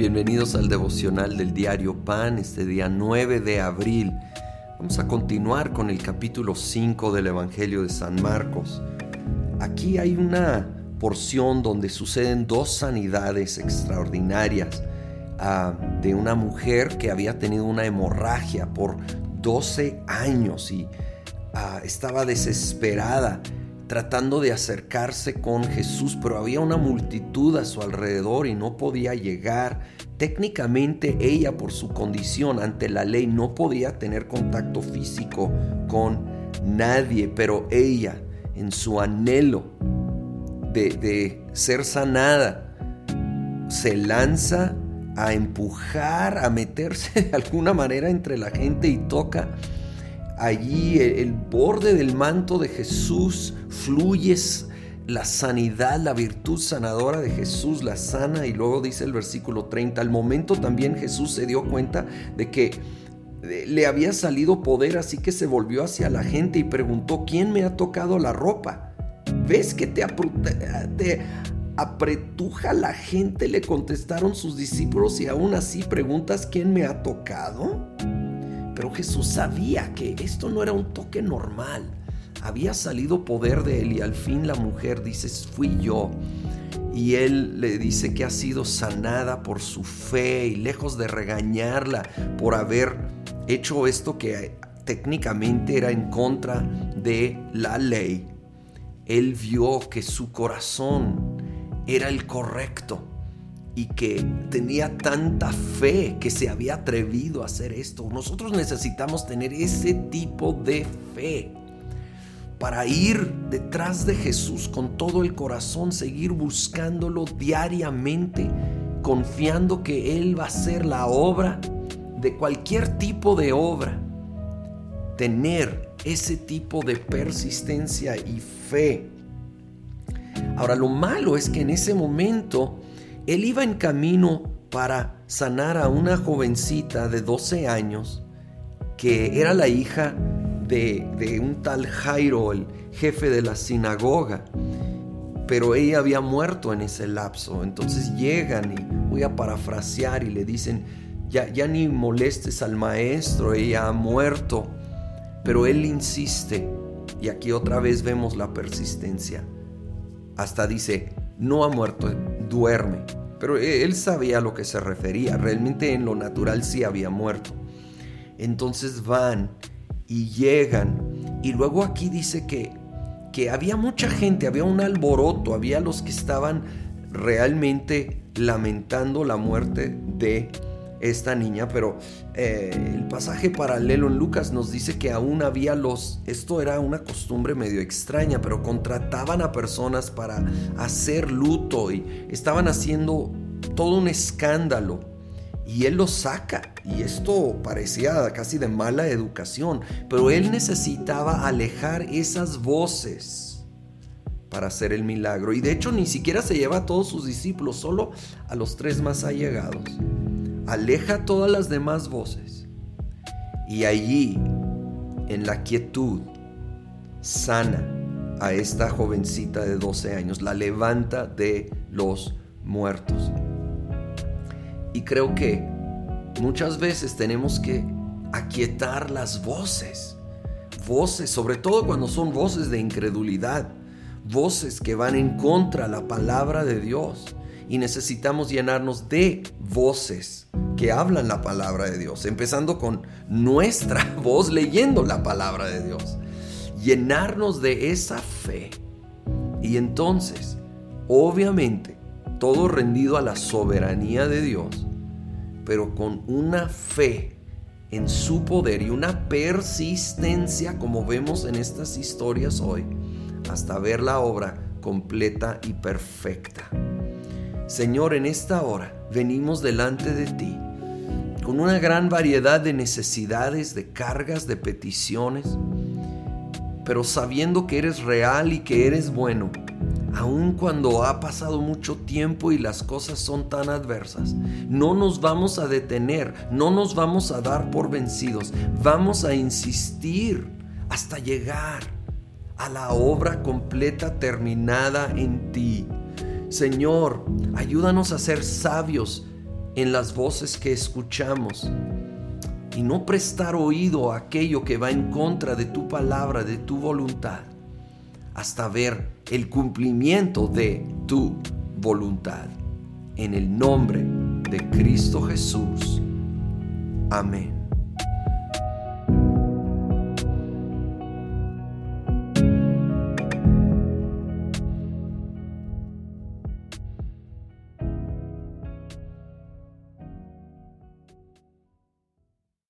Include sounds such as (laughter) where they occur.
Bienvenidos al devocional del diario Pan, este día 9 de abril. Vamos a continuar con el capítulo 5 del Evangelio de San Marcos. Aquí hay una porción donde suceden dos sanidades extraordinarias ah, de una mujer que había tenido una hemorragia por 12 años y ah, estaba desesperada tratando de acercarse con Jesús, pero había una multitud a su alrededor y no podía llegar. Técnicamente ella por su condición ante la ley no podía tener contacto físico con nadie, pero ella en su anhelo de, de ser sanada se lanza a empujar, a meterse (laughs) de alguna manera entre la gente y toca allí el, borde del manto de Jesús fluye la sanidad, la virtud sanadora de Jesús, la sana. Y luego dice el versículo 30, al momento también Jesús se dio cuenta de que le había salido poder, así que se volvió hacia la gente y preguntó, ¿quién me ha tocado la ropa? ¿Ves que te, te apretuja la gente? Le contestaron sus discípulos y aún así preguntas, ¿quién me ha tocado? Pero Jesús sabía que esto no era un toque normal. Había salido poder de él y al fin la mujer dice, fui yo. Y él le dice que ha sido sanada por su fe y lejos de regañarla por haber hecho esto que técnicamente era en contra de la ley. Él vio que su corazón era el correcto y que tenía tanta fe que se había atrevido a hacer esto. Nosotros necesitamos tener ese tipo de fe para ir detrás de Jesús con todo el corazón, seguir buscándolo diariamente, confiando que Él va a hacer la obra de cualquier tipo de obra. Tener ese tipo de persistencia y fe. Ahora lo malo es que en ese momento él iba en camino para sanar a una jovencita de 12 años que era la hija de, un tal Jairo, el jefe de la sinagoga. Pero ella había muerto en ese lapso. Entonces llegan y voy a parafrasear y le dicen, ya, ya ni molestes al maestro, ella ha muerto. Pero él insiste. Y aquí otra vez vemos la persistencia. Hasta dice, no ha muerto, duerme. Pero e, él sabía a lo que se refería, realmente en lo natural sí había muerto. Entonces van y llegan y luego aquí dice que, que había mucha gente, había un alboroto, había los que estaban realmente lamentando la muerte de esta niña, pero eh, el pasaje paralelo en Lucas nos dice que aún había los, esto era una costumbre medio extraña, pero contrataban a personas para hacer luto y estaban haciendo todo un escándalo. Y él lo saca. Y esto parecía casi de mala educación. Pero él necesitaba alejar esas voces para hacer el milagro. Y de hecho ni siquiera se lleva a todos sus discípulos, solo a los tres más allegados aleja todas las demás voces. Y allí, en la quietud, sana a esta jovencita de 12 años, la levanta de los muertos. Y creo que muchas veces tenemos que aquietar las voces, voces, sobre todo cuando son voces de incredulidad, voces que van en contra de la palabra de Dios y necesitamos llenarnos de voces que hablan la palabra de Dios, empezando con nuestra (laughs) voz leyendo la palabra de Dios. Llenarnos de esa fe. Y entonces, obviamente, todo rendido a la soberanía de Dios, pero con una fe en su poder y una persistencia como vemos en estas historias hoy, hasta ver la obra completa y perfecta. Señor, en esta hora venimos delante de ti con una gran variedad de necesidades, de cargas, de peticiones, pero sabiendo que eres real y que eres bueno, aun cuando ha pasado mucho tiempo y las cosas son tan adversas. No nos vamos a detener, no nos vamos a dar por vencidos, vamos a insistir hasta llegar a la obra completa terminada en ti. Señor, ayúdanos a ser sabios en las voces que escuchamos y no prestar oído a aquello que va en contra de tu palabra, de tu voluntad, hasta ver el cumplimiento de tu voluntad. En el nombre de Cristo Jesús. Amén.